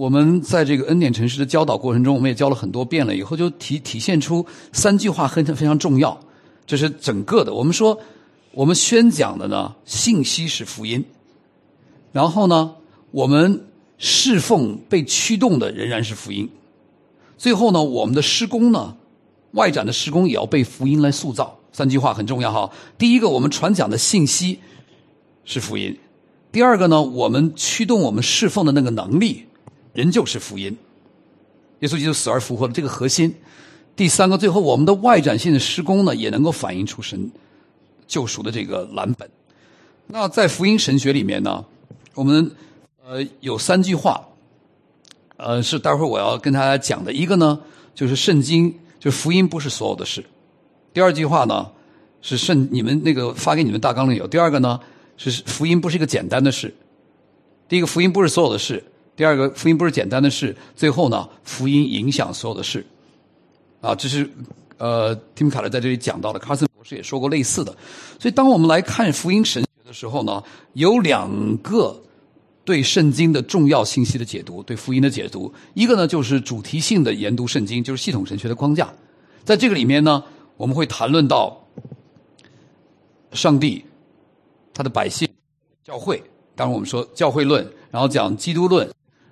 我们在这个恩典城市的教导过程中，我们也教了很多遍了，以后就体体现出三句话很非常重要。这是整个的，我们说我们宣讲的呢，信息是福音，然后呢，我们侍奉被驱动的仍然是福音，最后呢，我们的施工呢，外展的施工也要被福音来塑造。三句话很重要哈。第一个，我们传讲的信息是福音；第二个呢，我们驱动我们侍奉的那个能力，仍旧是福音。耶稣基督死而复活的这个核心。第三个，最后我们的外展性的施工呢，也能够反映出神救赎的这个蓝本。那在福音神学里面呢，我们呃有三句话，呃是待会儿我要跟大家讲的。一个呢，就是圣经，就是福音不是所有的事。第二句话呢，是圣你们那个发给你们大纲里有。第二个呢，是福音不是一个简单的事。第一个福音不是所有的事，第二个福音不是简单的事，最后呢，福音影响所有的事。啊，这是呃，蒂姆卡勒在这里讲到的，卡森博士也说过类似的。所以，当我们来看福音神学的时候呢，有两个对圣经的重要信息的解读，对福音的解读。一个呢，就是主题性的研读圣经，就是系统神学的框架。在这个里面呢。我们会谈论到上帝、他的百姓、教会。当然，我们说教会论，然后讲基督论，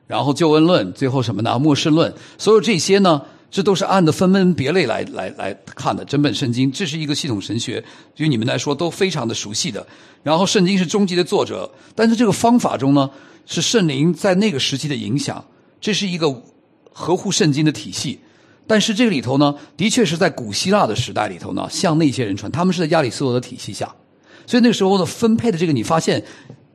然后救恩论，最后什么呢？末世论。所有这些呢，这都是按的分门别类来来来看的。整本圣经，这是一个系统神学，对于你们来说都非常的熟悉的。然后，圣经是终极的作者，但是这个方法中呢，是圣灵在那个时期的影响。这是一个合乎圣经的体系。但是这个里头呢，的确是在古希腊的时代里头呢，向那些人传，他们是在亚里士多德体系下，所以那个时候的分配的这个，你发现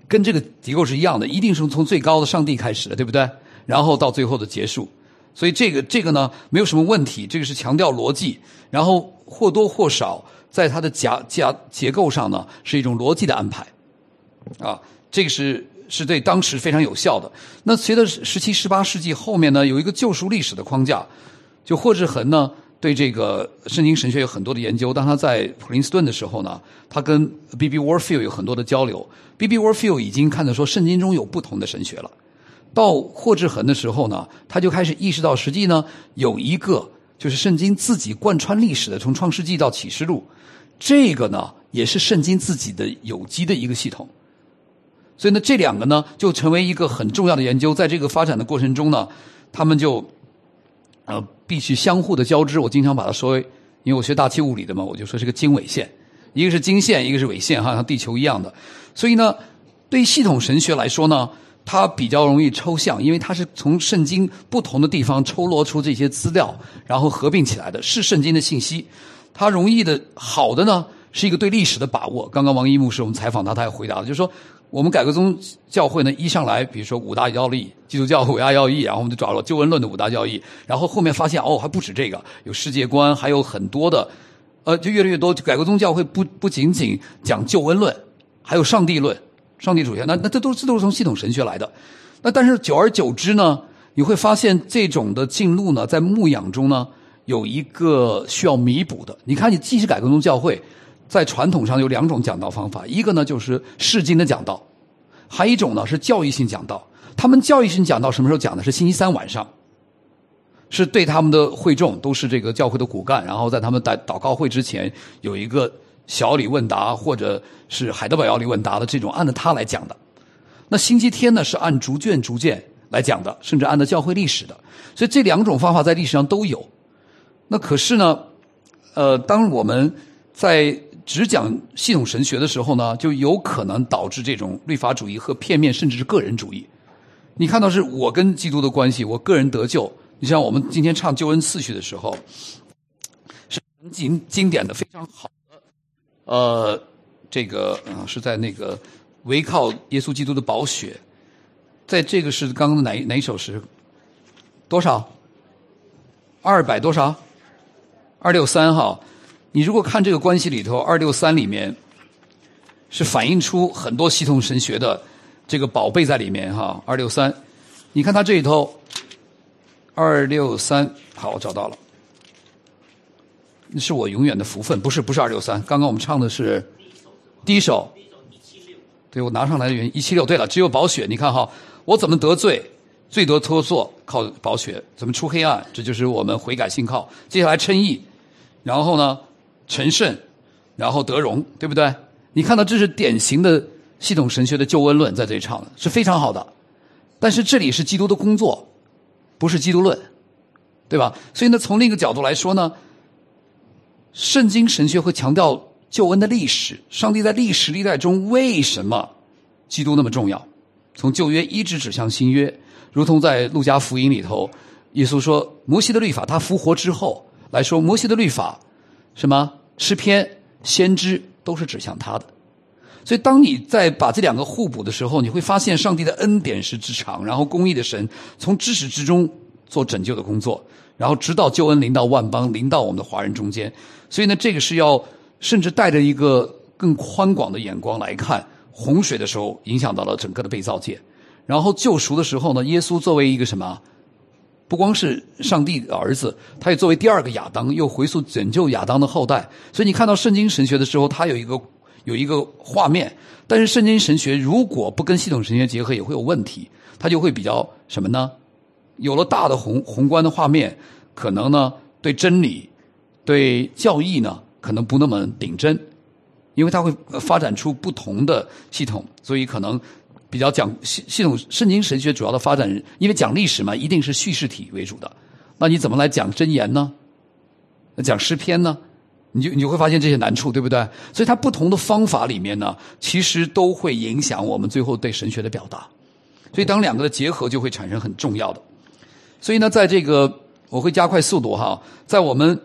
跟这个结构是一样的，一定是从最高的上帝开始的，对不对？然后到最后的结束，所以这个这个呢，没有什么问题，这个是强调逻辑，然后或多或少在它的夹夹结构上呢，是一种逻辑的安排，啊，这个是是对当时非常有效的。那随着十七、十八世纪后面呢，有一个救赎历史的框架。就霍志恒呢，对这个圣经神学有很多的研究。当他在普林斯顿的时候呢，他跟 B.B. Warfield 有很多的交流。B.B. Warfield 已经看到说圣经中有不同的神学了。到霍志恒的时候呢，他就开始意识到，实际呢有一个就是圣经自己贯穿历史的，从创世纪到启示录，这个呢也是圣经自己的有机的一个系统。所以呢，这两个呢就成为一个很重要的研究。在这个发展的过程中呢，他们就。呃，必须相互的交织。我经常把它说，因为我学大气物理的嘛，我就说是个经纬线，一个是经线，一个是纬线，哈，像地球一样的。所以呢，对系统神学来说呢，它比较容易抽象，因为它是从圣经不同的地方抽罗出这些资料，然后合并起来的，是圣经的信息。它容易的好的呢，是一个对历史的把握。刚刚王一牧师我们采访他，他也回答了，就是说。我们改革宗教会呢，一上来，比如说五大要义，基督教五大要义，然后我们就找了救恩论的五大教义，然后后面发现哦，还不止这个，有世界观，还有很多的，呃，就越来越多。改革宗教会不不仅仅讲救恩论，还有上帝论、上帝主权，那那这都这都是从系统神学来的。那但是久而久之呢，你会发现这种的进路呢，在牧养中呢，有一个需要弥补的。你看，你既是改革宗教会。在传统上有两种讲道方法，一个呢就是释经的讲道，还有一种呢是教育性讲道。他们教育性讲道什么时候讲的？是星期三晚上，是对他们的会众都是这个教会的骨干，然后在他们祷祷告会之前有一个小李问答，或者是海德堡要理问答的这种，按照他来讲的。那星期天呢是按逐卷逐卷来讲的，甚至按照教会历史的。所以这两种方法在历史上都有。那可是呢，呃，当我们在只讲系统神学的时候呢，就有可能导致这种律法主义和片面，甚至是个人主义。你看到是我跟基督的关系，我个人得救。你像我们今天唱救恩次序的时候，是很经经典的非常好的。呃，这个啊是在那个唯靠耶稣基督的宝血，在这个是刚刚哪哪一首诗？多少？二百多少？二六三号。你如果看这个关系里头，二六三里面是反映出很多系统神学的这个宝贝在里面哈。二六三，你看它这里头，二六三，好，我找到了，那是我永远的福分，不是不是二六三。刚刚我们唱的是第一首，对我拿上来的原因一七六。对了，只有宝血，你看哈，我怎么得罪？最多脱错靠宝血，怎么出黑暗？这就是我们悔改信靠。接下来称义，然后呢成圣，然后得荣，对不对？你看到这是典型的系统神学的救恩论，在这里唱的是非常好的。但是这里是基督的工作，不是基督论，对吧？所以呢，从另一个角度来说呢，圣经神学会强调救恩的历史，上帝在历史历代中为什么基督那么重要？从旧约一直指向新约，如同在路加福音里头，耶稣说摩西的律法，他复活之后来说，摩西的律法，什么诗篇、先知。都是指向他的，所以当你在把这两个互补的时候，你会发现上帝的恩典是之长，然后公义的神从至始至终做拯救的工作，然后直到救恩临到万邦，临到我们的华人中间。所以呢，这个是要甚至带着一个更宽广的眼光来看洪水的时候，影响到了整个的被造界，然后救赎的时候呢，耶稣作为一个什么？不光是上帝的儿子，他也作为第二个亚当，又回溯拯救亚当的后代。所以你看到圣经神学的时候，它有一个有一个画面。但是圣经神学如果不跟系统神学结合，也会有问题。它就会比较什么呢？有了大的宏宏观的画面，可能呢对真理、对教义呢可能不那么顶真，因为它会发展出不同的系统，所以可能。比较讲系系统圣经神学主要的发展，因为讲历史嘛，一定是叙事体为主的。那你怎么来讲真言呢？讲诗篇呢？你就你会发现这些难处，对不对？所以它不同的方法里面呢，其实都会影响我们最后对神学的表达。所以当两个的结合就会产生很重要的。所以呢，在这个我会加快速度哈，在我们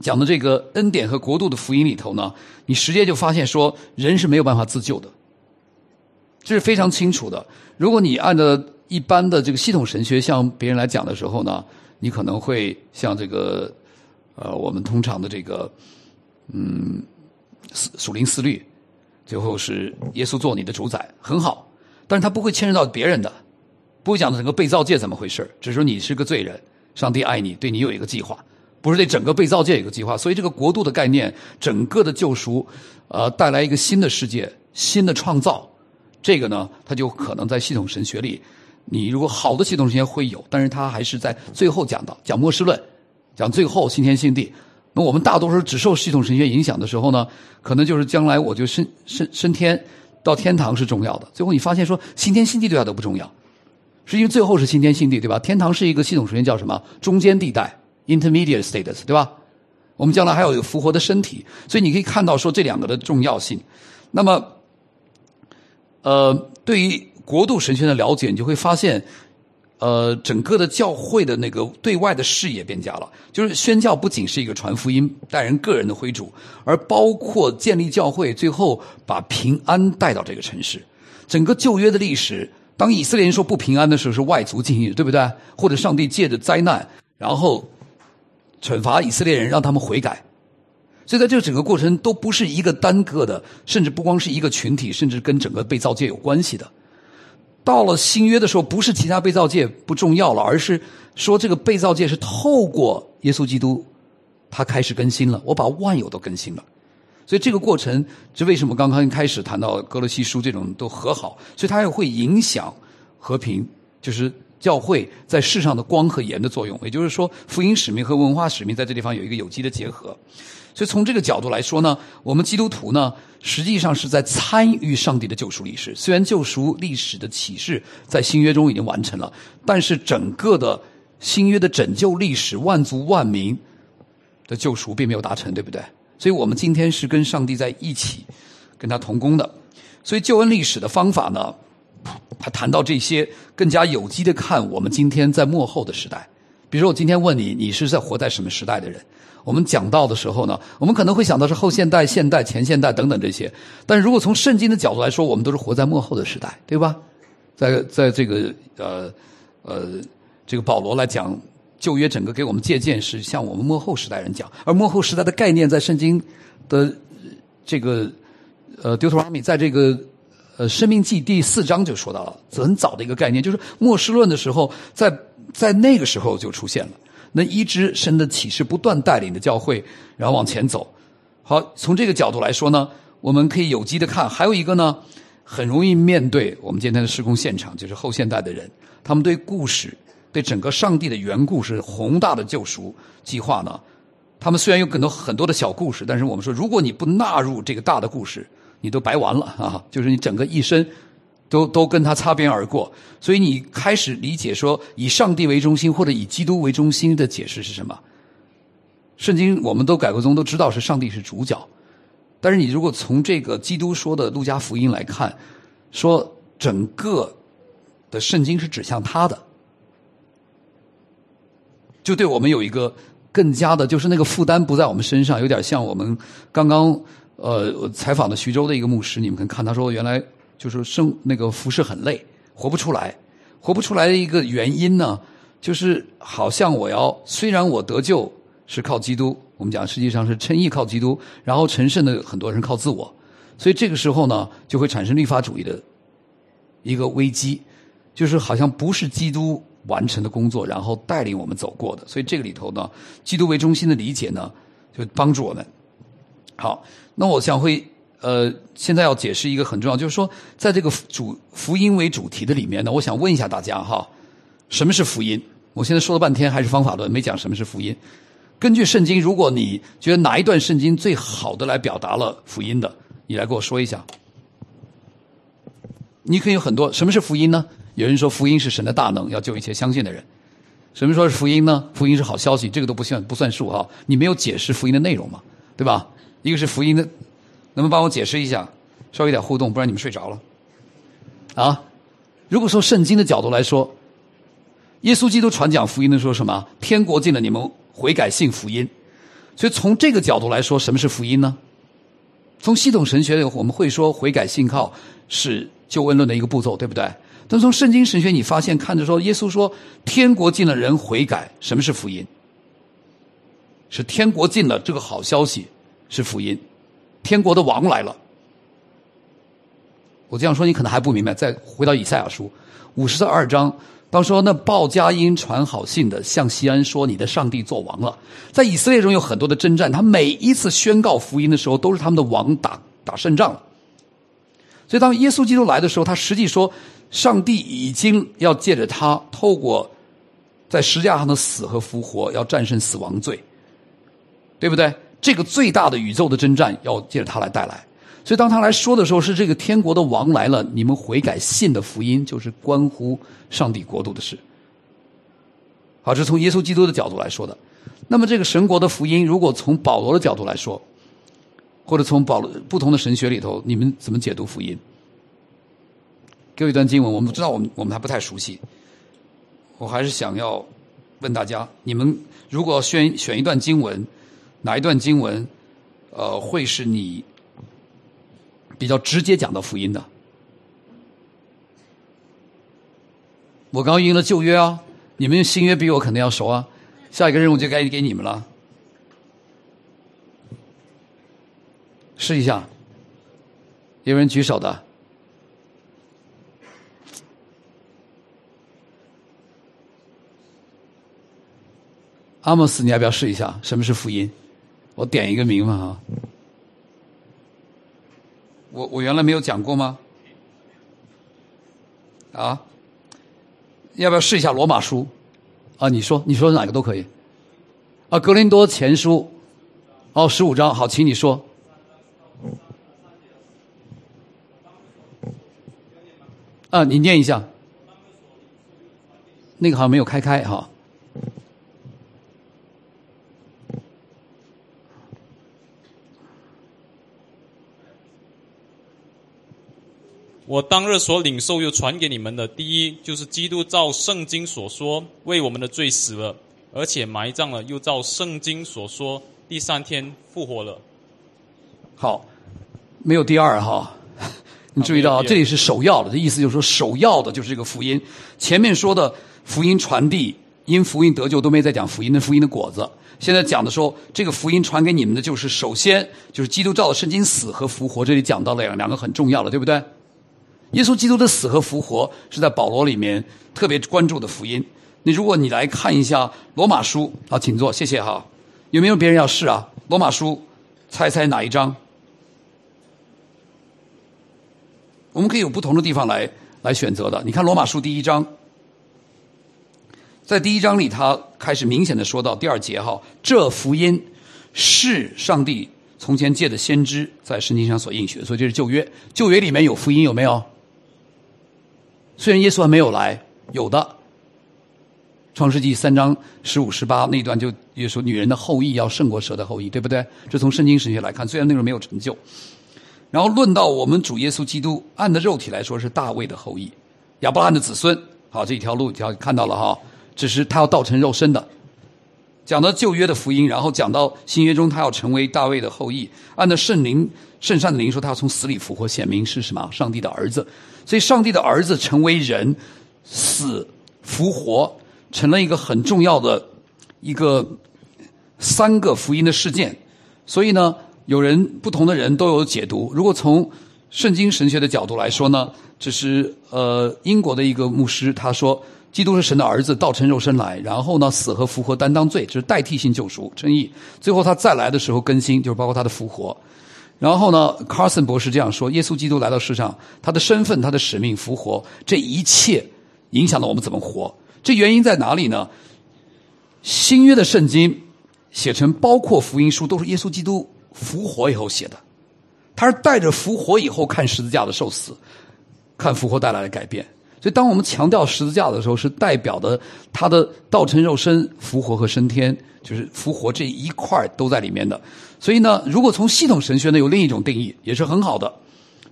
讲的这个恩典和国度的福音里头呢，你直接就发现说人是没有办法自救的。这是非常清楚的。如果你按照一般的这个系统神学向别人来讲的时候呢，你可能会像这个呃，我们通常的这个嗯，属灵思虑，最后是耶稣做你的主宰，很好。但是他不会牵涉到别人的，不会讲整个被造界怎么回事只是说你是个罪人，上帝爱你，对你有一个计划，不是对整个被造界有个计划。所以这个国度的概念，整个的救赎，呃，带来一个新的世界，新的创造。这个呢，它就可能在系统神学里，你如果好的系统神学会有，但是它还是在最后讲到讲末世论，讲最后新天新地。那我们大多数只受系统神学影响的时候呢，可能就是将来我就升升升天到天堂是重要的。最后你发现说新天新地对他都不重要，是因为最后是新天新地，对吧？天堂是一个系统神学叫什么中间地带 （intermediate status），对吧？我们将来还有一个复活的身体，所以你可以看到说这两个的重要性。那么。呃，对于国度神学的了解，你就会发现，呃，整个的教会的那个对外的视野变加了。就是宣教不仅是一个传福音、带人个人的灰主，而包括建立教会，最后把平安带到这个城市。整个旧约的历史，当以色列人说不平安的时候，是外族进入，对不对？或者上帝借着灾难，然后惩罚以色列人，让他们悔改。所以，在这个整个过程都不是一个单个的，甚至不光是一个群体，甚至跟整个被造界有关系的。到了新约的时候，不是其他被造界不重要了，而是说这个被造界是透过耶稣基督，他开始更新了，我把万有都更新了。所以这个过程，这为什么刚刚一开始谈到哥罗西书这种都和好？所以它也会影响和平，就是教会在世上的光和盐的作用。也就是说，福音使命和文化使命在这地方有一个有机的结合。所以从这个角度来说呢，我们基督徒呢，实际上是在参与上帝的救赎历史。虽然救赎历史的启示在新约中已经完成了，但是整个的新约的拯救历史，万族万民的救赎并没有达成，对不对？所以我们今天是跟上帝在一起，跟他同工的。所以救恩历史的方法呢，他谈到这些，更加有机的看我们今天在幕后的时代。比如说，我今天问你，你是在活在什么时代的人？我们讲到的时候呢，我们可能会想到是后现代、现代、前现代等等这些。但如果从圣经的角度来说，我们都是活在幕后的时代，对吧？在在这个呃呃这个保罗来讲旧约整个给我们借鉴是向我们幕后时代人讲，而幕后时代的概念在圣经的这个呃 Deuteronomy 在这个呃生命记第四章就说到了，很早的一个概念，就是末世论的时候，在在那个时候就出现了。那一支神的启示不断带领的教会，然后往前走。好，从这个角度来说呢，我们可以有机的看。还有一个呢，很容易面对我们今天的施工现场，就是后现代的人，他们对故事、对整个上帝的原故事、宏大的救赎计划呢，他们虽然有很多很多的小故事，但是我们说，如果你不纳入这个大的故事，你都白玩了啊！就是你整个一生都都跟他擦边而过。所以你开始理解说，以上帝为中心或者以基督为中心的解释是什么？圣经我们都改革宗都知道是上帝是主角。但是你如果从这个基督说的路加福音来看，说整个的圣经是指向他的，就对我们有一个更加的，就是那个负担不在我们身上，有点像我们刚刚呃采访的徐州的一个牧师，你们可以看他说原来就是生那个服侍很累，活不出来，活不出来的一个原因呢，就是好像我要虽然我得救是靠基督。我们讲，实际上是称义靠基督，然后成圣的很多人靠自我，所以这个时候呢，就会产生律法主义的一个危机，就是好像不是基督完成的工作，然后带领我们走过的。所以这个里头呢，基督为中心的理解呢，就帮助我们。好，那我想会呃，现在要解释一个很重要，就是说，在这个主福音为主题的里面呢，我想问一下大家哈，什么是福音？我现在说了半天还是方法论，没讲什么是福音。根据圣经，如果你觉得哪一段圣经最好的来表达了福音的，你来跟我说一下。你可以有很多。什么是福音呢？有人说福音是神的大能，要救一切相信的人。什么说是福音呢？福音是好消息，这个都不算不算数哈。你没有解释福音的内容嘛？对吧？一个是福音的，能不能帮我解释一下？稍微有点互动，不然你们睡着了。啊，如果说圣经的角度来说，耶稣基督传讲福音的时候什么？天国进了，你们。悔改信福音，所以从这个角度来说，什么是福音呢？从系统神学里，我们会说悔改信靠是救恩论的一个步骤，对不对？但从圣经神学，你发现看着说，耶稣说天国进了，人悔改，什么是福音？是天国进了，这个好消息是福音，天国的王来了。我这样说你可能还不明白，再回到以赛亚书五十二章。当说那报佳音传好信的向西安说：“你的上帝做王了。”在以色列中有很多的征战，他每一次宣告福音的时候，都是他们的王打打胜仗了。所以当耶稣基督来的时候，他实际说，上帝已经要借着他，透过在十字架上的死和复活，要战胜死亡罪，对不对？这个最大的宇宙的征战，要借着他来带来。所以，当他来说的时候，是这个天国的王来了，你们悔改信的福音，就是关乎上帝国度的事。好，这是从耶稣基督的角度来说的。那么，这个神国的福音，如果从保罗的角度来说，或者从保罗不同的神学里头，你们怎么解读福音？给我一段经文，我们知道，我们我们还不太熟悉。我还是想要问大家：你们如果选选一段经文，哪一段经文，呃，会是你？比较直接讲到福音的，我刚应了旧约啊，你们新约比我肯定要熟啊，下一个任务就该给你们了，试一下，有人举手的，阿莫斯，你要不要试一下什么是福音？我点一个名嘛啊。我我原来没有讲过吗？啊，要不要试一下罗马书？啊，你说你说哪个都可以。啊，格林多前书，哦，十五章，好，请你说。啊，你念一下。那个好像没有开开哈。我当日所领受又传给你们的，第一就是基督照圣经所说为我们的罪死了，而且埋葬了，又照圣经所说第三天复活了。好，没有第二哈，你注意到这里是首要的，这意思就是说首要的就是这个福音。前面说的福音传递，因福音得救都没在讲福音的福音的果子。现在讲的说这个福音传给你们的就是首先就是基督照的圣经死和复活，这里讲到了两两个很重要的，对不对？耶稣基督的死和复活是在保罗里面特别关注的福音。你如果你来看一下罗马书啊，请坐，谢谢哈。有没有别人要试啊？罗马书，猜猜哪一章？我们可以有不同的地方来来选择的。你看罗马书第一章，在第一章里，他开始明显的说到第二节哈，这福音是上帝从前借的先知在圣经上所应许，所以这是旧约。旧约里面有福音有没有？虽然耶稣还没有来，有的。创世纪三章十五十八那段就也说，女人的后裔要胜过蛇的后裔，对不对？这从圣经神学来看，虽然那时候没有成就。然后论到我们主耶稣基督，按的肉体来说是大卫的后裔，亚伯拉罕的子孙。好，这一条路条看到了哈，只是他要道成肉身的。讲到旧约的福音，然后讲到新约中他要成为大卫的后裔，按照圣灵圣善的灵说，他要从死里复活，显明是什么？上帝的儿子。所以，上帝的儿子成为人，死复活。成了一个很重要的一个三个福音的事件，所以呢，有人不同的人都有解读。如果从圣经神学的角度来说呢，这是呃英国的一个牧师他说，基督是神的儿子，道成肉身来，然后呢死和复活担当罪，这是代替性救赎称义。最后他再来的时候更新，就是包括他的复活。然后呢，Carson 博士这样说：耶稣基督来到世上，他的身份、他的使命、复活，这一切影响了我们怎么活。这原因在哪里呢？新约的圣经写成，包括福音书，都是耶稣基督复活以后写的。他是带着复活以后看十字架的受死，看复活带来的改变。所以，当我们强调十字架的时候，是代表的他的道成肉身、复活和升天，就是复活这一块都在里面的。所以呢，如果从系统神学呢，有另一种定义，也是很好的。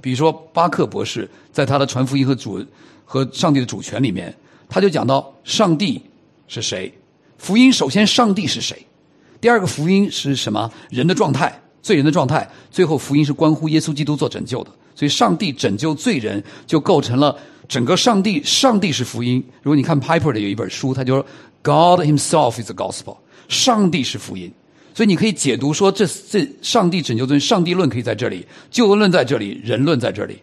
比如说，巴克博士在他的传福音和主和上帝的主权里面。他就讲到上帝是谁？福音首先上帝是谁？第二个福音是什么？人的状态，罪人的状态。最后福音是关乎耶稣基督做拯救的。所以上帝拯救罪人，就构成了整个上帝。上帝是福音。如果你看 Piper 的有一本书，他就说 God Himself is the gospel。上帝是福音。所以你可以解读说，这这上帝拯救论，上帝论可以在这里，救恩论在这里，人论在这里。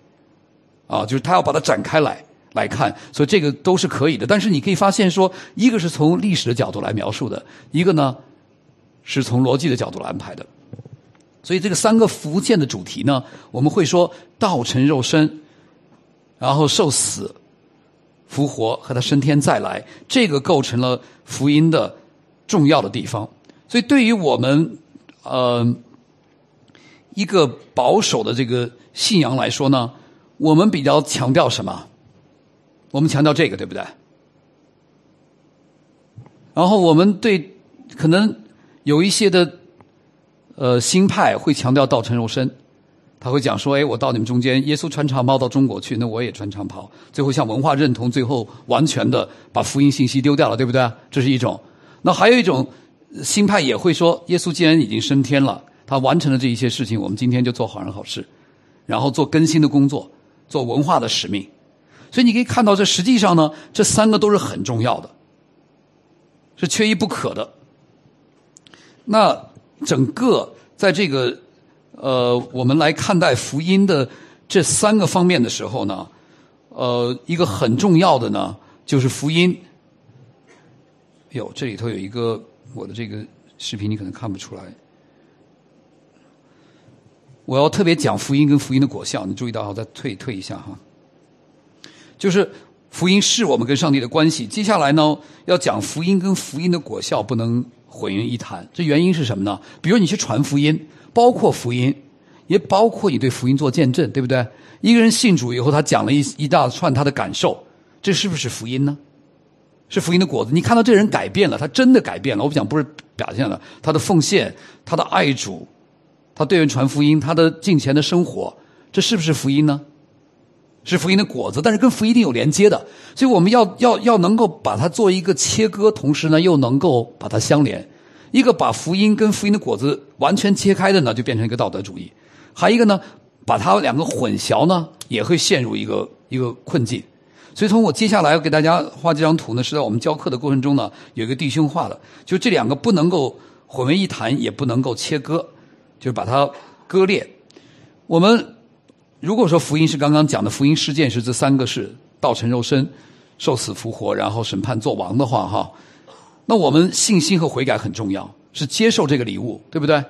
啊，就是他要把它展开来。来看，所以这个都是可以的。但是你可以发现，说一个是从历史的角度来描述的，一个呢是从逻辑的角度来安排的。所以这个三个福建的主题呢，我们会说道成肉身，然后受死、复活和他升天再来，这个构成了福音的重要的地方。所以对于我们呃一个保守的这个信仰来说呢，我们比较强调什么？我们强调这个，对不对？然后我们对可能有一些的呃新派会强调道成肉身，他会讲说：“哎，我到你们中间，耶稣穿长袍到中国去，那我也穿长袍。”最后向文化认同，最后完全的把福音信息丢掉了，对不对？这是一种。那还有一种新派也会说：“耶稣既然已经升天了，他完成了这一些事情，我们今天就做好人好事，然后做更新的工作，做文化的使命。”所以你可以看到，这实际上呢，这三个都是很重要的，是缺一不可的。那整个在这个呃，我们来看待福音的这三个方面的时候呢，呃，一个很重要的呢，就是福音。有这里头有一个我的这个视频，你可能看不出来。我要特别讲福音跟福音的果效，你注意到，我再退退一下哈。就是福音是我们跟上帝的关系。接下来呢，要讲福音跟福音的果效不能混为一谈。这原因是什么呢？比如你去传福音，包括福音，也包括你对福音做见证，对不对？一个人信主以后，他讲了一一大串他的感受，这是不是福音呢？是福音的果子。你看到这人改变了，他真的改变了。我不讲不是表现了他的奉献，他的爱主，他对人传福音，他的敬虔的生活，这是不是福音呢？是福音的果子，但是跟福音一定有连接的，所以我们要要要能够把它做一个切割，同时呢又能够把它相连。一个把福音跟福音的果子完全切开的呢，就变成一个道德主义；还一个呢，把它两个混淆呢，也会陷入一个一个困境。所以从我接下来要给大家画这张图呢，是在我们教课的过程中呢，有一个弟兄画的，就这两个不能够混为一谈，也不能够切割，就是把它割裂。我们。如果说福音是刚刚讲的福音事件是这三个是道成肉身、受死复活，然后审判做王的话，哈，那我们信心和悔改很重要，是接受这个礼物，对不对？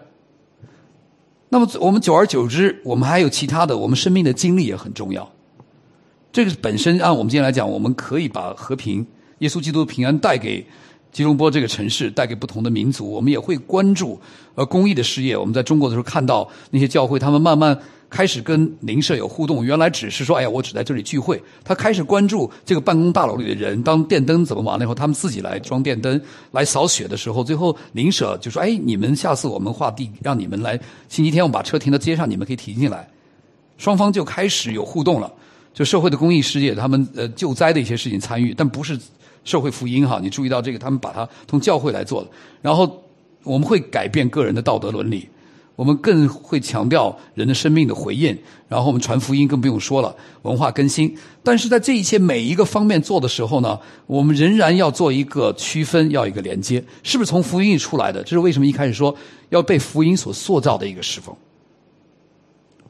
那么我们久而久之，我们还有其他的，我们生命的经历也很重要。这个本身按我们今天来讲，我们可以把和平、耶稣基督的平安带给吉隆坡这个城市，带给不同的民族。我们也会关注呃公益的事业。我们在中国的时候看到那些教会，他们慢慢开始跟邻舍有互动。原来只是说，哎呀，我只在这里聚会。他开始关注这个办公大楼里的人，当电灯怎么完了以后，他们自己来装电灯，来扫雪的时候，最后邻舍就说，哎，你们下次我们划地，让你们来星期天我们把车停到街上，你们可以停进来。双方就开始有互动了。就社会的公益事业，他们呃救灾的一些事情参与，但不是社会福音哈。你注意到这个，他们把它从教会来做的。然后我们会改变个人的道德伦理，我们更会强调人的生命的回应。然后我们传福音更不用说了，文化更新。但是在这一切每一个方面做的时候呢，我们仍然要做一个区分，要一个连接，是不是从福音里出来的？这是为什么一开始说要被福音所塑造的一个侍奉。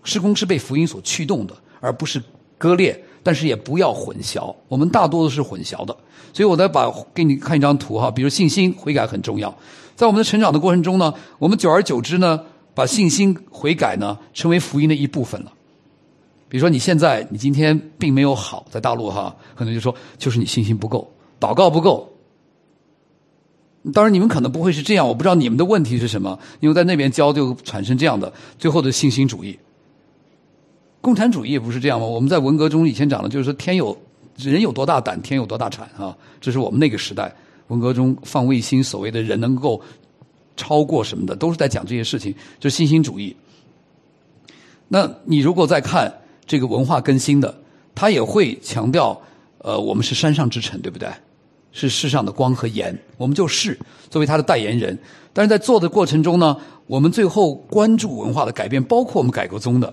施工是被福音所驱动的，而不是。割裂，但是也不要混淆。我们大多都是混淆的，所以我再把给你看一张图哈。比如信心悔改很重要，在我们的成长的过程中呢，我们久而久之呢，把信心悔改呢成为福音的一部分了。比如说你现在你今天并没有好，在大陆哈，可能就说就是你信心不够，祷告不够。当然你们可能不会是这样，我不知道你们的问题是什么，因为在那边教就产生这样的最后的信心主义。共产主义不是这样吗？我们在文革中以前讲的，就是说天有人有多大胆，天有多大产啊！这是我们那个时代文革中放卫星，所谓的人能够超过什么的，都是在讲这些事情，就是新兴主义。那你如果再看这个文化更新的，他也会强调，呃，我们是山上之城，对不对？是世上的光和盐，我们就是作为他的代言人。但是在做的过程中呢，我们最后关注文化的改变，包括我们改革宗的。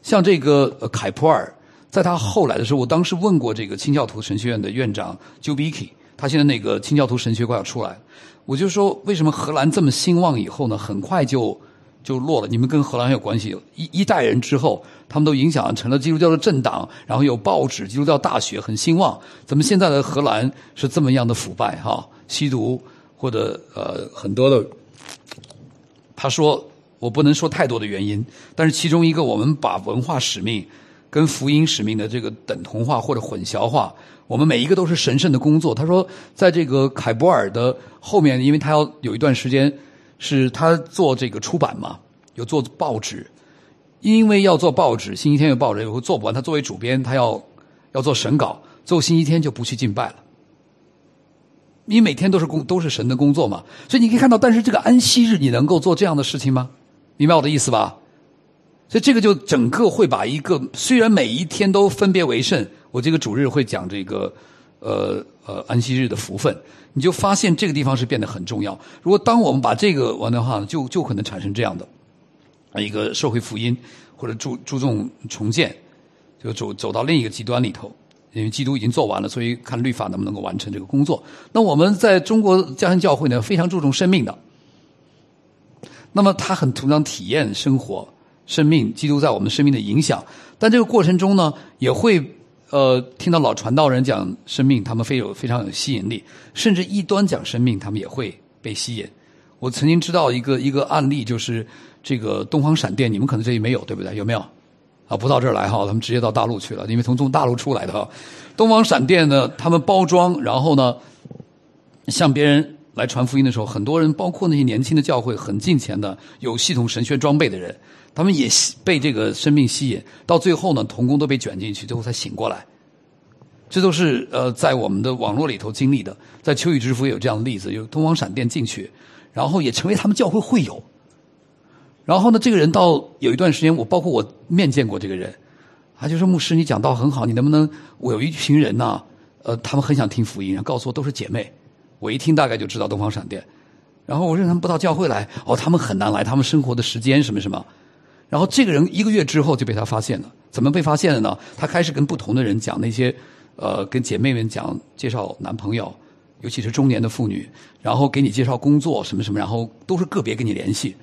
像这个凯普尔，在他后来的时候，我当时问过这个清教徒神学院的院长 j u b i k i 他现在那个清教徒神学快要出来，我就说为什么荷兰这么兴旺以后呢，很快就就落了？你们跟荷兰有关系？一一代人之后，他们都影响成了基督教的政党，然后有报纸，基督教大学很兴旺。怎么现在的荷兰是这么样的腐败？哈，吸毒或者呃很多的，他说。我不能说太多的原因，但是其中一个，我们把文化使命跟福音使命的这个等同化或者混淆化。我们每一个都是神圣的工作。他说，在这个凯博尔的后面，因为他要有一段时间是他做这个出版嘛，有做报纸，因为要做报纸，星期天有报纸，有做不完。他作为主编，他要要做审稿，最后星期天就不去敬拜了。你每天都是工，都是神的工作嘛，所以你可以看到，但是这个安息日，你能够做这样的事情吗？明白我的意思吧？所以这个就整个会把一个虽然每一天都分别为圣，我这个主日会讲这个呃呃安息日的福分，你就发现这个地方是变得很重要。如果当我们把这个完的话，就就可能产生这样的一个社会福音，或者注注重重建，就走走到另一个极端里头。因为基督已经做完了，所以看律法能不能够完成这个工作。那我们在中国家庭教会呢，非常注重生命的。那么他很主张体验生活、生命，基督在我们生命的影响。但这个过程中呢，也会呃听到老传道人讲生命，他们非有非常有吸引力，甚至异端讲生命，他们也会被吸引。我曾经知道一个一个案例，就是这个东方闪电，你们可能这里没有，对不对？有没有？啊，不到这儿来哈，他们直接到大陆去了，因为从从大陆出来的哈。东方闪电呢，他们包装，然后呢，向别人。来传福音的时候，很多人，包括那些年轻的教会，很近前的、有系统神学装备的人，他们也被这个生命吸引。到最后呢，童工都被卷进去，最后才醒过来。这都是呃，在我们的网络里头经历的。在秋雨之福也有这样的例子，有东方闪电进去，然后也成为他们教会会友。然后呢，这个人到有一段时间，我包括我面见过这个人，他就说：“牧师，你讲道很好，你能不能？我有一群人呢，呃，他们很想听福音，然后告诉我都是姐妹。”我一听大概就知道东方闪电，然后我说他们不到教会来，哦，他们很难来，他们生活的时间什么什么，然后这个人一个月之后就被他发现了，怎么被发现的呢？他开始跟不同的人讲那些，呃，跟姐妹们讲介绍男朋友，尤其是中年的妇女，然后给你介绍工作什么什么，然后都是个别跟你联系，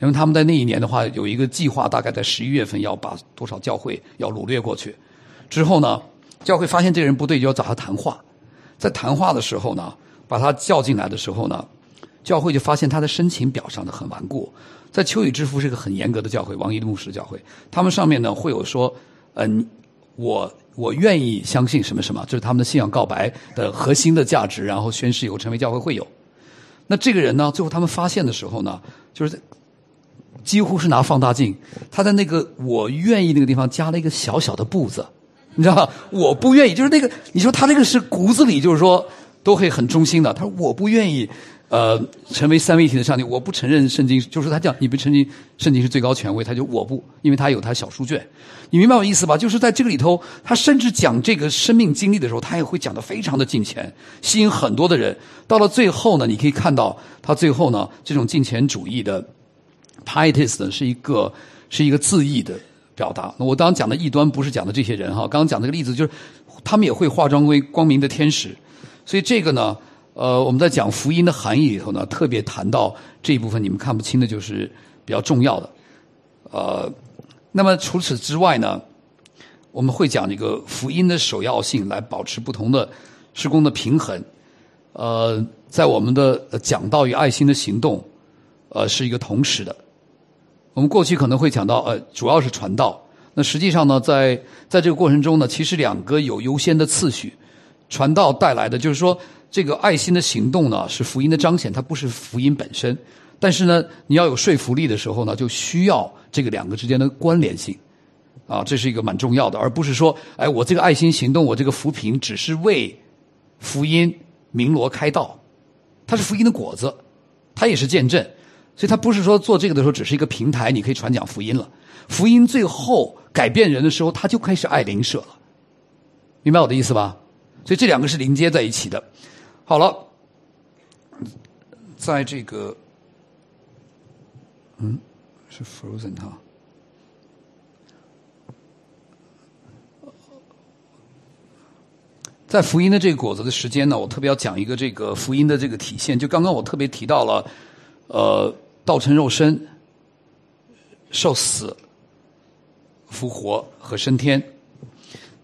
因为他们在那一年的话有一个计划，大概在十一月份要把多少教会要掳掠过去，之后呢，教会发现这个人不对，就要找他谈话，在谈话的时候呢。把他叫进来的时候呢，教会就发现他的申请表上的很顽固。在秋雨之福是个很严格的教会，王一的牧师教会，他们上面呢会有说，嗯，我我愿意相信什么什么，这是他们的信仰告白的核心的价值，然后宣誓以后成为教会会友。那这个人呢，最后他们发现的时候呢，就是几乎是拿放大镜，他在那个我愿意那个地方加了一个小小的步子，你知道吗？我不愿意，就是那个你说他这个是骨子里就是说都会很忠心的，他说我不愿意。呃，成为三位一体的上帝，我不承认圣经，就是他讲你不承认圣经是最高权威，他就我不，因为他有他小书卷，你明白我意思吧？就是在这个里头，他甚至讲这个生命经历的时候，他也会讲的非常的近前，吸引很多的人。到了最后呢，你可以看到他最后呢，这种近前主义的 pietist 是一个是一个自义的表达。我刚刚讲的异端不是讲的这些人哈，刚刚讲这个例子就是他们也会化妆为光明的天使，所以这个呢。呃，我们在讲福音的含义里头呢，特别谈到这一部分，你们看不清的就是比较重要的。呃，那么除此之外呢，我们会讲这个福音的首要性，来保持不同的施工的平衡。呃，在我们的讲道与爱心的行动，呃，是一个同时的。我们过去可能会讲到，呃，主要是传道。那实际上呢，在在这个过程中呢，其实两个有优先的次序。传道带来的就是说。这个爱心的行动呢，是福音的彰显，它不是福音本身。但是呢，你要有说服力的时候呢，就需要这个两个之间的关联性，啊，这是一个蛮重要的，而不是说，哎，我这个爱心行动，我这个扶贫只是为福音鸣锣开道，它是福音的果子，它也是见证，所以它不是说做这个的时候只是一个平台，你可以传讲福音了。福音最后改变人的时候，他就开始爱邻舍了，明白我的意思吧？所以这两个是连接在一起的。好了，在这个，嗯，是 frozen 哈，在福音的这个果子的时间呢，我特别要讲一个这个福音的这个体现。就刚刚我特别提到了，呃，道成肉身、受死、复活和升天。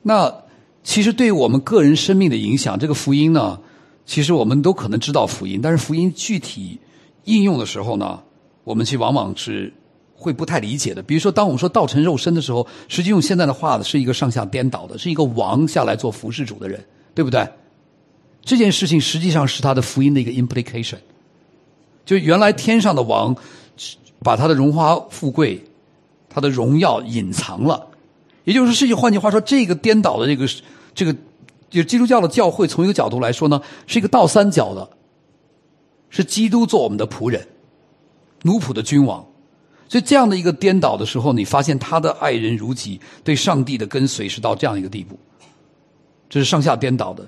那其实对于我们个人生命的影响，这个福音呢？其实我们都可能知道福音，但是福音具体应用的时候呢，我们其实往往是会不太理解的。比如说，当我们说道成肉身的时候，实际用现在的话呢，是一个上下颠倒的，是一个王下来做服侍主的人，对不对？这件事情实际上是他的福音的一个 implication，就原来天上的王把他的荣华富贵、他的荣耀隐藏了，也就是实际换句话说，这个颠倒的这个这个。就基督教的教会，从一个角度来说呢，是一个倒三角的，是基督做我们的仆人，奴仆的君王。所以这样的一个颠倒的时候，你发现他的爱人如己，对上帝的跟随是到这样一个地步，这是上下颠倒的。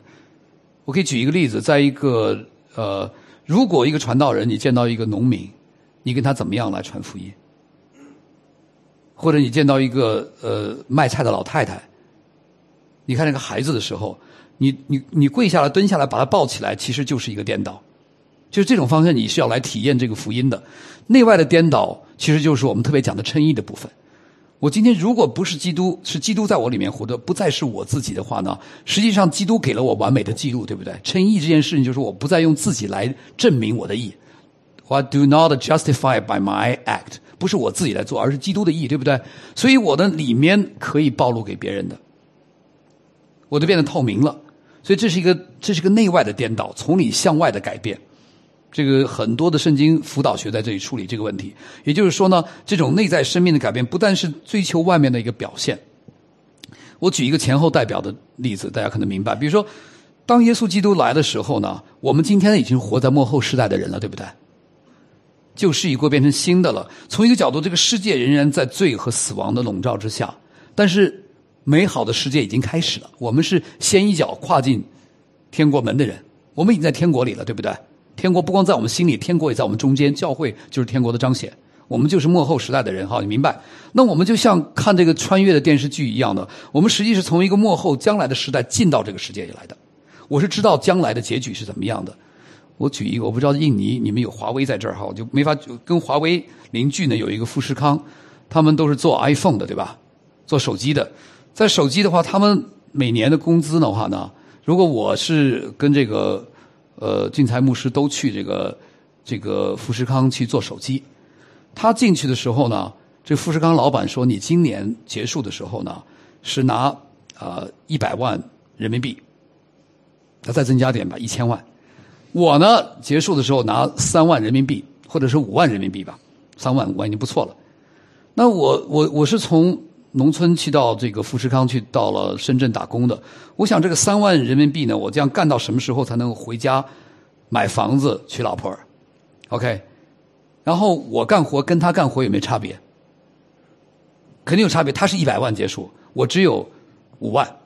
我可以举一个例子，在一个呃，如果一个传道人，你见到一个农民，你跟他怎么样来传福音？或者你见到一个呃卖菜的老太太，你看那个孩子的时候。你你你跪下来蹲下来把他抱起来，其实就是一个颠倒，就是这种方向你是要来体验这个福音的。内外的颠倒，其实就是我们特别讲的称义的部分。我今天如果不是基督，是基督在我里面活的，不再是我自己的话呢？实际上，基督给了我完美的记录，对不对？称义这件事情就是我不再用自己来证明我的义。What do not justify by my act，不是我自己来做，而是基督的义，对不对？所以我的里面可以暴露给别人的，我都变得透明了。所以这是一个这是个内外的颠倒，从里向外的改变。这个很多的圣经辅导学在这里处理这个问题。也就是说呢，这种内在生命的改变，不但是追求外面的一个表现。我举一个前后代表的例子，大家可能明白。比如说，当耶稣基督来的时候呢，我们今天已经活在末后时代的人了，对不对？旧事已过，变成新的了。从一个角度，这个世界仍然在罪和死亡的笼罩之下，但是。美好的世界已经开始了，我们是先一脚跨进天国门的人，我们已经在天国里了，对不对？天国不光在我们心里，天国也在我们中间，教会就是天国的彰显，我们就是幕后时代的人，哈，你明白？那我们就像看这个穿越的电视剧一样的，我们实际是从一个幕后将来的时代进到这个世界里来的。我是知道将来的结局是怎么样的。我举一个，我不知道印尼你们有华为在这儿哈，我就没法跟华为邻居呢有一个富士康，他们都是做 iPhone 的，对吧？做手机的。在手机的话，他们每年的工资的话呢，如果我是跟这个呃俊才牧师都去这个这个富士康去做手机，他进去的时候呢，这富士康老板说你今年结束的时候呢，是拿呃一百万人民币，他再增加点吧，一千万。我呢结束的时候拿三万人民币，或者是五万人民币吧，三万五万已经不错了。那我我我是从农村去到这个富士康去到了深圳打工的，我想这个三万人民币呢，我这样干到什么时候才能回家买房子娶老婆？OK，然后我干活跟他干活有没有差别？肯定有差别，他是一百万结束，我只有五万，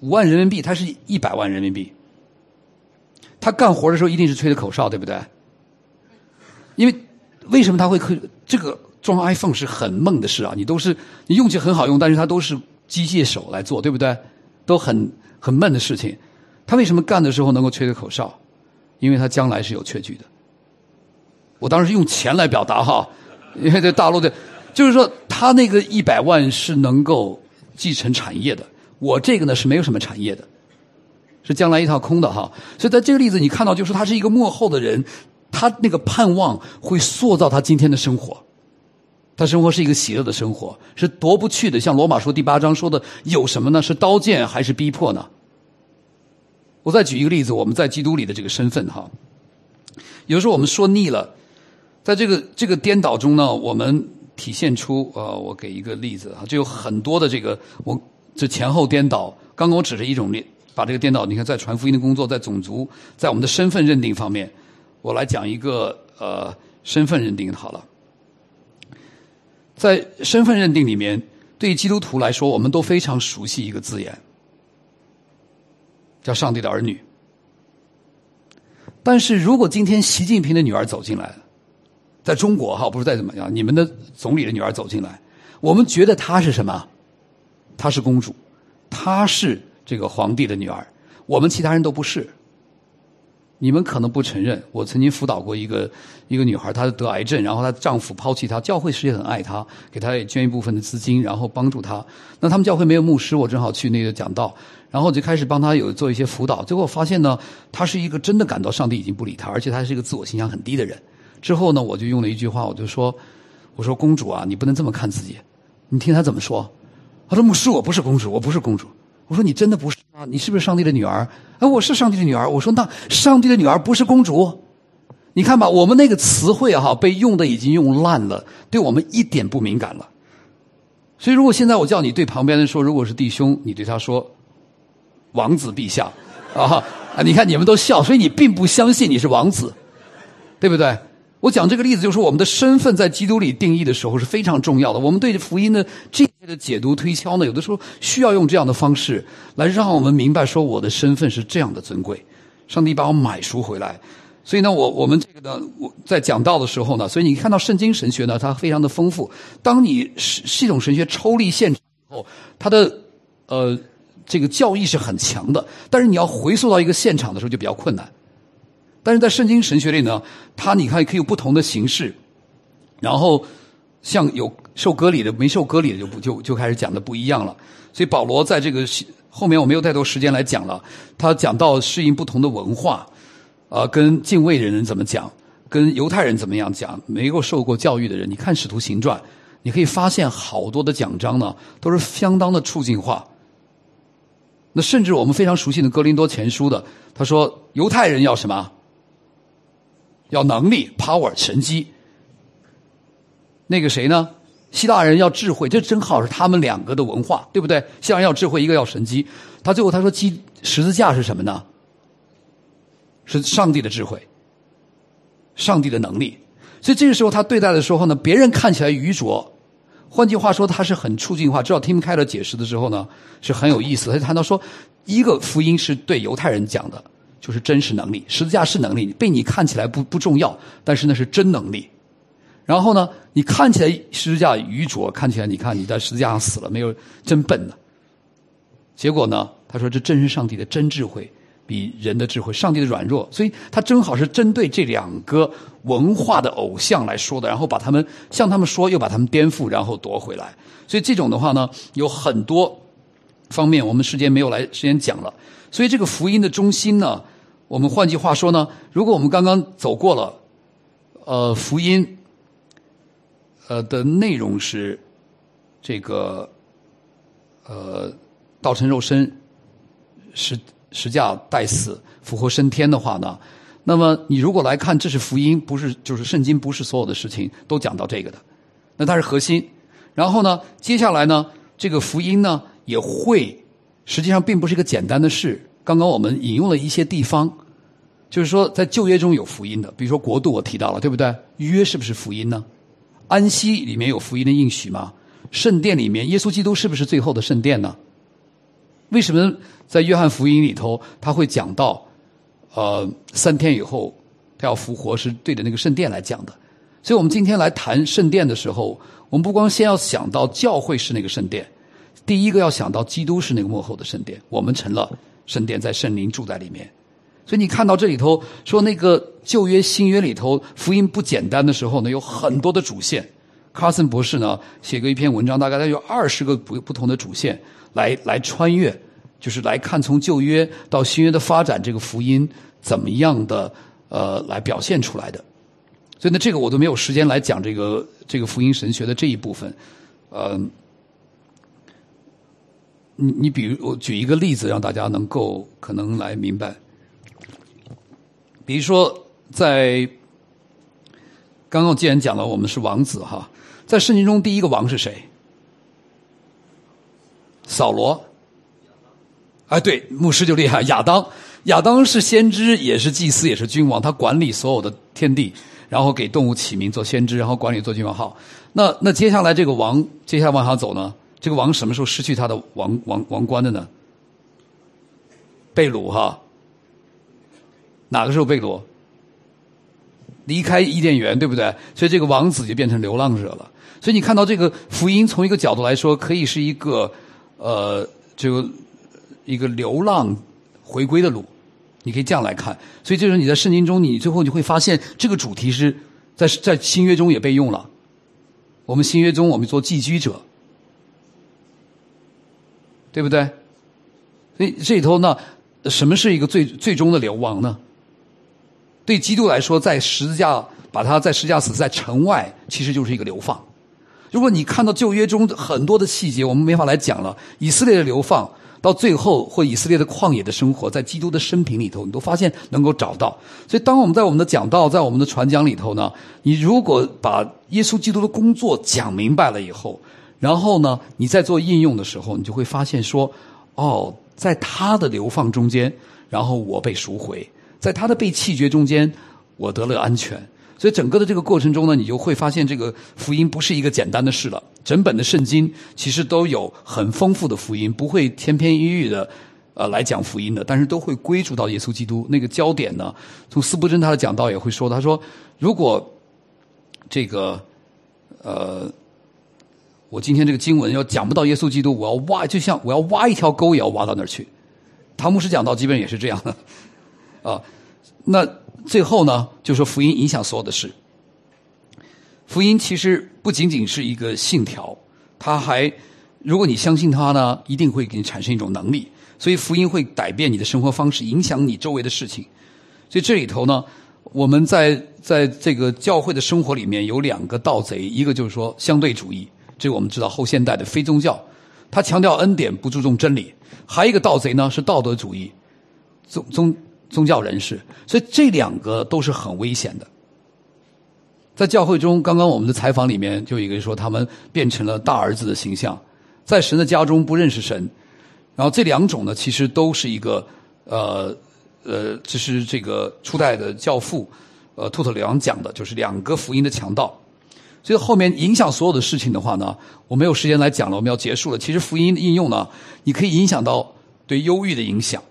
五万人民币，他是一百万人民币。他干活的时候一定是吹的口哨，对不对？因为为什么他会可这个装 iPhone 是很梦的事啊？你都是你用起很好用，但是它都是机械手来做，对不对？都很很闷的事情。他为什么干的时候能够吹的口哨？因为他将来是有确据的。我当时用钱来表达哈，因为在大陆的，就是说他那个一百万是能够继承产业的，我这个呢是没有什么产业的。是将来一套空的哈，所以在这个例子你看到，就是他是一个幕后的人，他那个盼望会塑造他今天的生活，他生活是一个喜乐的生活，是夺不去的。像罗马书第八章说的，有什么呢？是刀剑还是逼迫呢？我再举一个例子，我们在基督里的这个身份哈，有时候我们说腻了，在这个这个颠倒中呢，我们体现出呃，我给一个例子哈，就有很多的这个我这前后颠倒。刚刚我指着一种。把这个颠倒，你看，在传福音的工作，在种族，在我们的身份认定方面，我来讲一个呃身份认定好了。在身份认定里面，对基督徒来说，我们都非常熟悉一个字眼，叫上帝的儿女。但是如果今天习近平的女儿走进来，在中国哈，不是再怎么样，你们的总理的女儿走进来，我们觉得她是什么？她是公主，她是。这个皇帝的女儿，我们其他人都不是。你们可能不承认，我曾经辅导过一个一个女孩，她得癌症，然后她丈夫抛弃她，教会实际很爱她，给她也捐一部分的资金，然后帮助她。那他们教会没有牧师，我正好去那个讲道，然后就开始帮她有做一些辅导。结果发现呢，她是一个真的感到上帝已经不理她，而且她是一个自我形象很低的人。之后呢，我就用了一句话，我就说：“我说公主啊，你不能这么看自己。你听她怎么说？她说牧师，我不是公主，我不是公主。”我说你真的不是啊？你是不是上帝的女儿？哎，我是上帝的女儿。我说那上帝的女儿不是公主？你看吧，我们那个词汇哈被用的已经用烂了，对我们一点不敏感了。所以如果现在我叫你对旁边人说，如果是弟兄，你对他说王子陛下啊啊！你看你们都笑，所以你并不相信你是王子，对不对？我讲这个例子，就是我们的身份在基督里定义的时候是非常重要的。我们对福音的这些的解读推敲呢，有的时候需要用这样的方式来让我们明白，说我的身份是这样的尊贵。上帝把我买赎回来，所以呢，我我们这个呢，我在讲道的时候呢，所以你看到圣经神学呢，它非常的丰富。当你系系统神学抽离现场以后，它的呃这个教义是很强的，但是你要回溯到一个现场的时候就比较困难。但是在圣经神学里呢，它你看可以有不同的形式，然后像有受割礼的、没受割礼的就不就就开始讲的不一样了。所以保罗在这个后面我没有太多时间来讲了，他讲到适应不同的文化，啊，跟敬畏的人怎么讲，跟犹太人怎么样讲，没有受过教育的人，你看使徒行传，你可以发现好多的讲章呢，都是相当的处境化。那甚至我们非常熟悉的哥林多前书的，他说犹太人要什么？要能力，power，神机。那个谁呢？希腊人要智慧，这正好是他们两个的文化，对不对？希腊人要智慧，一个要神机。他最后他说，基十字架是什么呢？是上帝的智慧，上帝的能力。所以这个时候他对待的时候呢，别人看起来愚拙。换句话说，他是很处境化。知道 Tim Keller 解释的时候呢，是很有意思。他就谈到说，一个福音是对犹太人讲的。就是真实能力，十字架是能力，被你看起来不不重要，但是那是真能力。然后呢，你看起来十字架愚拙，看起来你看你在十字架上死了，没有真笨呢。结果呢，他说这真是上帝的真智慧，比人的智慧，上帝的软弱，所以他正好是针对这两个文化的偶像来说的，然后把他们向他们说，又把他们颠覆，然后夺回来。所以这种的话呢，有很多方面，我们时间没有来时间讲了。所以这个福音的中心呢。我们换句话说呢，如果我们刚刚走过了，呃，福音，呃的内容是这个，呃，道成肉身，十十架代死，复活升天的话呢，那么你如果来看，这是福音，不是就是圣经，不是所有的事情都讲到这个的，那它是核心。然后呢，接下来呢，这个福音呢也会，实际上并不是一个简单的事。刚刚我们引用了一些地方，就是说在旧约中有福音的，比如说国度，我提到了，对不对？约是不是福音呢？安息里面有福音的应许吗？圣殿里面，耶稣基督是不是最后的圣殿呢？为什么在约翰福音里头他会讲到，呃，三天以后他要复活，是对着那个圣殿来讲的？所以我们今天来谈圣殿的时候，我们不光先要想到教会是那个圣殿，第一个要想到基督是那个幕后的圣殿，我们成了圣殿，在圣灵住在里面。所以你看到这里头说那个旧约新约里头福音不简单的时候呢，有很多的主线。卡森博士呢写过一篇文章，大概他有二十个不不同的主线来来穿越，就是来看从旧约到新约的发展，这个福音怎么样的呃来表现出来的。所以呢，这个我都没有时间来讲这个这个福音神学的这一部分。呃，你你比如我举一个例子，让大家能够可能来明白。比如说，在刚刚既然讲了我们是王子哈，在圣经中第一个王是谁？扫罗。哎，对，牧师就厉害，亚当。亚当是先知，也是祭司，也是君王，他管理所有的天地，然后给动物起名做先知，然后管理做君王。好，那那接下来这个王，接下来往下走呢？这个王什么时候失去他的王王王冠的呢？被掳哈。哪个时候被掳？离开伊甸园，对不对？所以这个王子就变成流浪者了。所以你看到这个福音，从一个角度来说，可以是一个呃，这个一个流浪回归的路，你可以这样来看。所以就是你在圣经中，你最后你会发现，这个主题是在在新约中也被用了。我们新约中，我们做寄居者，对不对？所以这里头呢，什么是一个最最终的流亡呢？对基督来说，在十字架把他在十字架死在城外，其实就是一个流放。如果你看到旧约中很多的细节，我们没法来讲了。以色列的流放到最后，或以色列的旷野的生活，在基督的生平里头，你都发现能够找到。所以，当我们在我们的讲道、在我们的传讲里头呢，你如果把耶稣基督的工作讲明白了以后，然后呢，你在做应用的时候，你就会发现说，哦，在他的流放中间，然后我被赎回。在他的被弃绝中间，我得了安全。所以整个的这个过程中呢，你就会发现这个福音不是一个简单的事了。整本的圣经其实都有很丰富的福音，不会千篇一律的呃来讲福音的，但是都会归注到耶稣基督那个焦点呢。从斯布真他的讲道也会说，他说如果这个呃我今天这个经文要讲不到耶稣基督，我要挖，就像我要挖一条沟也要挖到那儿去。唐牧师讲道基本也是这样的 啊。那最后呢，就说福音影响所有的事。福音其实不仅仅是一个信条，它还，如果你相信它呢，一定会给你产生一种能力。所以福音会改变你的生活方式，影响你周围的事情。所以这里头呢，我们在在这个教会的生活里面有两个盗贼，一个就是说相对主义，这我们知道后现代的非宗教，他强调恩典，不注重真理；还有一个盗贼呢是道德主义，宗宗。宗教人士，所以这两个都是很危险的。在教会中，刚刚我们的采访里面就有一个人说，他们变成了大儿子的形象，在神的家中不认识神。然后这两种呢，其实都是一个呃呃，这是这个初代的教父呃兔特里昂讲的，就是两个福音的强盗。所以后面影响所有的事情的话呢，我没有时间来讲了，我们要结束了。其实福音的应用呢，你可以影响到对忧郁的影响。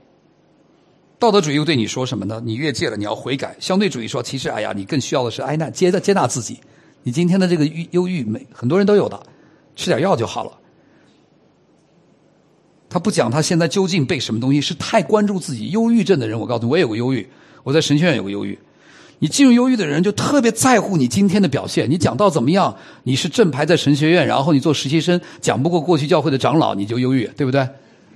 道德主义又对你说什么呢？你越界了，你要悔改。相对主义说，其实哎呀，你更需要的是挨纳、接纳、接纳自己。你今天的这个忧忧郁，每很多人都有的，吃点药就好了。他不讲他现在究竟被什么东西，是太关注自己。忧郁症的人，我告诉你，我也有个忧郁，我在神学院有个忧郁。你进入忧郁的人，就特别在乎你今天的表现。你讲到怎么样？你是正牌在神学院，然后你做实习生，讲不过过去教会的长老，你就忧郁，对不对？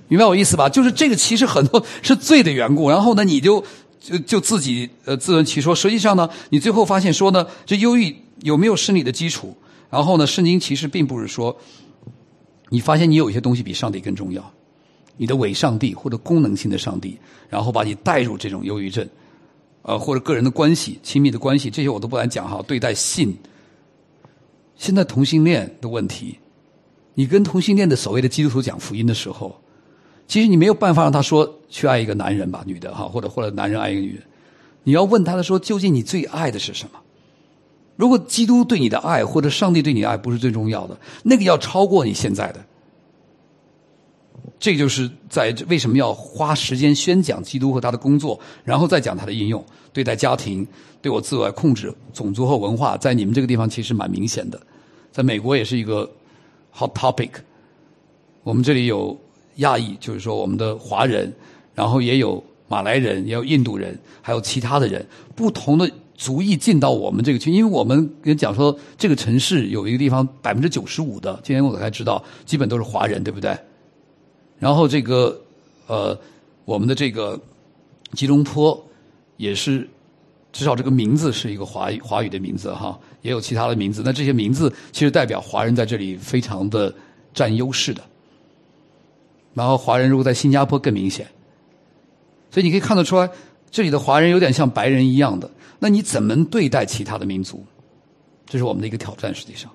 明白我意思吧？就是这个其实很多是罪的缘故，然后呢，你就就就自己呃自圆其说。实际上呢，你最后发现说呢，这忧郁有没有生理的基础？然后呢，圣经其实并不是说，你发现你有一些东西比上帝更重要，你的伪上帝或者功能性的上帝，然后把你带入这种忧郁症，呃，或者个人的关系、亲密的关系，这些我都不敢讲哈。对待性，现在同性恋的问题，你跟同性恋的所谓的基督徒讲福音的时候，其实你没有办法让他说去爱一个男人吧，女的哈，或者或者男人爱一个女人，你要问他的说，究竟你最爱的是什么？如果基督对你的爱或者上帝对你的爱不是最重要的，那个要超过你现在的。这就是在为什么要花时间宣讲基督和他的工作，然后再讲他的应用。对待家庭，对我自我控制、种族和文化，在你们这个地方其实蛮明显的，在美国也是一个 hot topic。我们这里有亚裔，就是说我们的华人，然后也有马来人，也有印度人，还有其他的人，不同的族裔进到我们这个区，因为我们跟讲说这个城市有一个地方百分之九十五的，今天我才知道，基本都是华人，对不对？然后这个呃，我们的这个吉隆坡也是，至少这个名字是一个华语华语的名字哈，也有其他的名字。那这些名字其实代表华人在这里非常的占优势的。然后华人如果在新加坡更明显，所以你可以看得出来，这里的华人有点像白人一样的。那你怎么对待其他的民族？这是我们的一个挑战。实际上，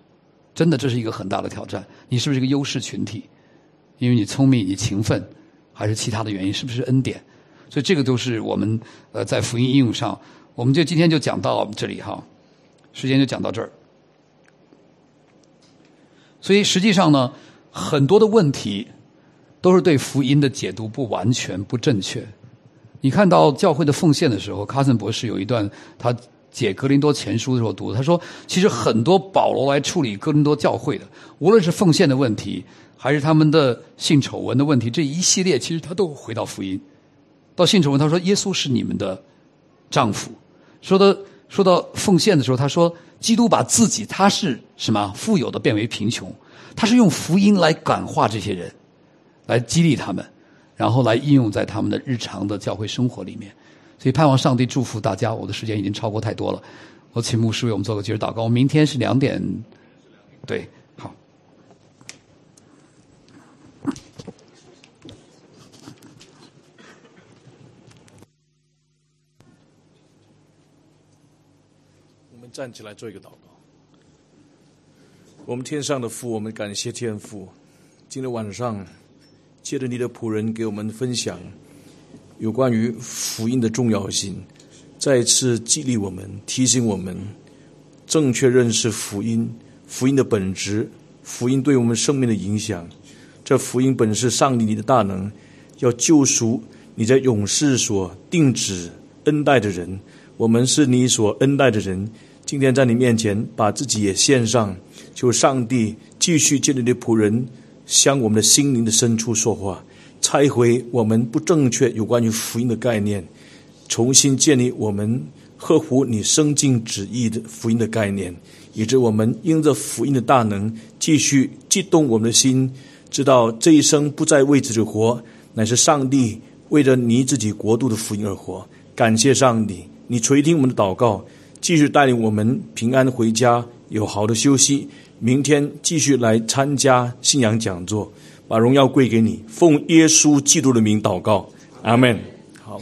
真的这是一个很大的挑战。你是不是一个优势群体？因为你聪明，你勤奋，还是其他的原因？是不是恩典？所以这个都是我们呃在福音应用上，我们就今天就讲到这里哈，时间就讲到这儿。所以实际上呢，很多的问题都是对福音的解读不完全、不正确。你看到教会的奉献的时候，卡森博士有一段他解格林多前书的时候读，他说，其实很多保罗来处理哥林多教会的，无论是奉献的问题。还是他们的性丑闻的问题，这一系列其实他都回到福音。到性丑闻，他说耶稣是你们的丈夫。说到说到奉献的时候，他说基督把自己他是什么富有的变为贫穷，他是用福音来感化这些人，来激励他们，然后来应用在他们的日常的教会生活里面。所以盼望上帝祝福大家。我的时间已经超过太多了，我请牧师为我们做个节日祷告。我明天是两点，对。站起来做一个祷告。我们天上的父，我们感谢天父。今天晚上，借着你的仆人给我们分享有关于福音的重要性，再一次激励我们，提醒我们正确认识福音，福音的本质，福音对我们生命的影响。这福音本是上帝你的大能，要救赎你在永世所定旨恩待的人。我们是你所恩待的人。今天在你面前，把自己也献上，求上帝继续借你的仆人，向我们的心灵的深处说话，拆毁我们不正确有关于福音的概念，重新建立我们合乎你生尽旨意的福音的概念，以致我们因着福音的大能，继续激动我们的心，知道这一生不再为自己活，乃是上帝为了你自己国度的福音而活。感谢上帝，你垂听我们的祷告。继续带领我们平安回家，有好的休息。明天继续来参加信仰讲座，把荣耀归给你。奉耶稣基督的名祷告，阿门。